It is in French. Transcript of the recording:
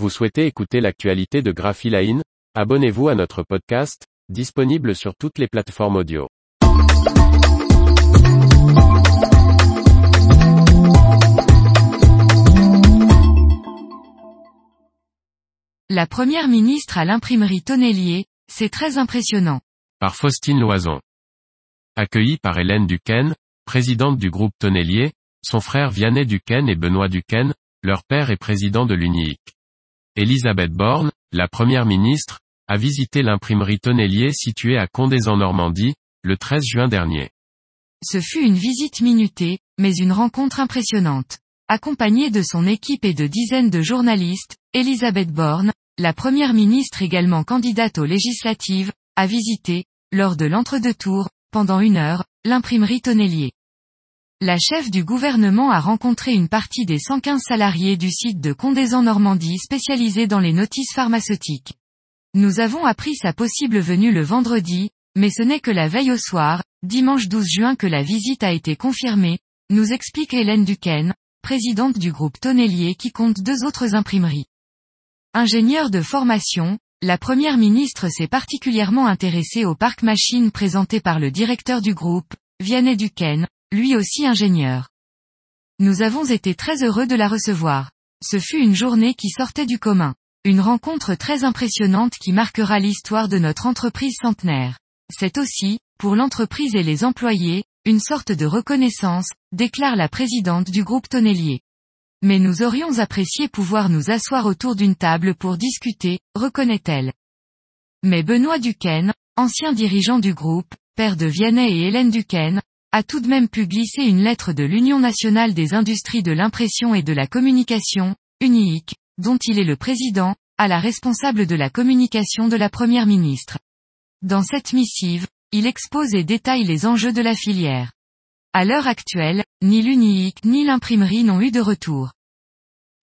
Vous souhaitez écouter l'actualité de Graphiline Abonnez-vous à notre podcast, disponible sur toutes les plateformes audio. La première ministre à l'imprimerie Tonnelier, c'est très impressionnant. Par Faustine Loison. Accueillie par Hélène Duquesne, présidente du groupe Tonnelier, son frère Vianney Duquesne et Benoît Duquesne, leur père est président de l'UNIIC. Elisabeth Borne, la première ministre, a visité l'imprimerie Tonnelier située à Condé en Normandie, le 13 juin dernier. Ce fut une visite minutée, mais une rencontre impressionnante. Accompagnée de son équipe et de dizaines de journalistes, Elisabeth Borne, la première ministre également candidate aux législatives, a visité, lors de l'entre-deux tours, pendant une heure, l'imprimerie Tonnelier. La chef du gouvernement a rencontré une partie des 115 salariés du site de Condé en Normandie spécialisé dans les notices pharmaceutiques. Nous avons appris sa possible venue le vendredi, mais ce n'est que la veille au soir, dimanche 12 juin que la visite a été confirmée, nous explique Hélène Duquesne, présidente du groupe Tonnelier qui compte deux autres imprimeries. Ingénieure de formation, la première ministre s'est particulièrement intéressée au parc machine présenté par le directeur du groupe, Vianney Duquesne, lui aussi ingénieur. Nous avons été très heureux de la recevoir. Ce fut une journée qui sortait du commun. Une rencontre très impressionnante qui marquera l'histoire de notre entreprise centenaire. C'est aussi, pour l'entreprise et les employés, une sorte de reconnaissance, déclare la présidente du groupe Tonnelier. Mais nous aurions apprécié pouvoir nous asseoir autour d'une table pour discuter, reconnaît-elle. Mais Benoît Duquesne, ancien dirigeant du groupe, père de Vianney et Hélène Duquesne, a tout de même pu glisser une lettre de l'Union nationale des industries de l'impression et de la communication, UNIIC, dont il est le président, à la responsable de la communication de la première ministre. Dans cette missive, il expose et détaille les enjeux de la filière. À l'heure actuelle, ni l'UNIIC ni l'imprimerie n'ont eu de retour.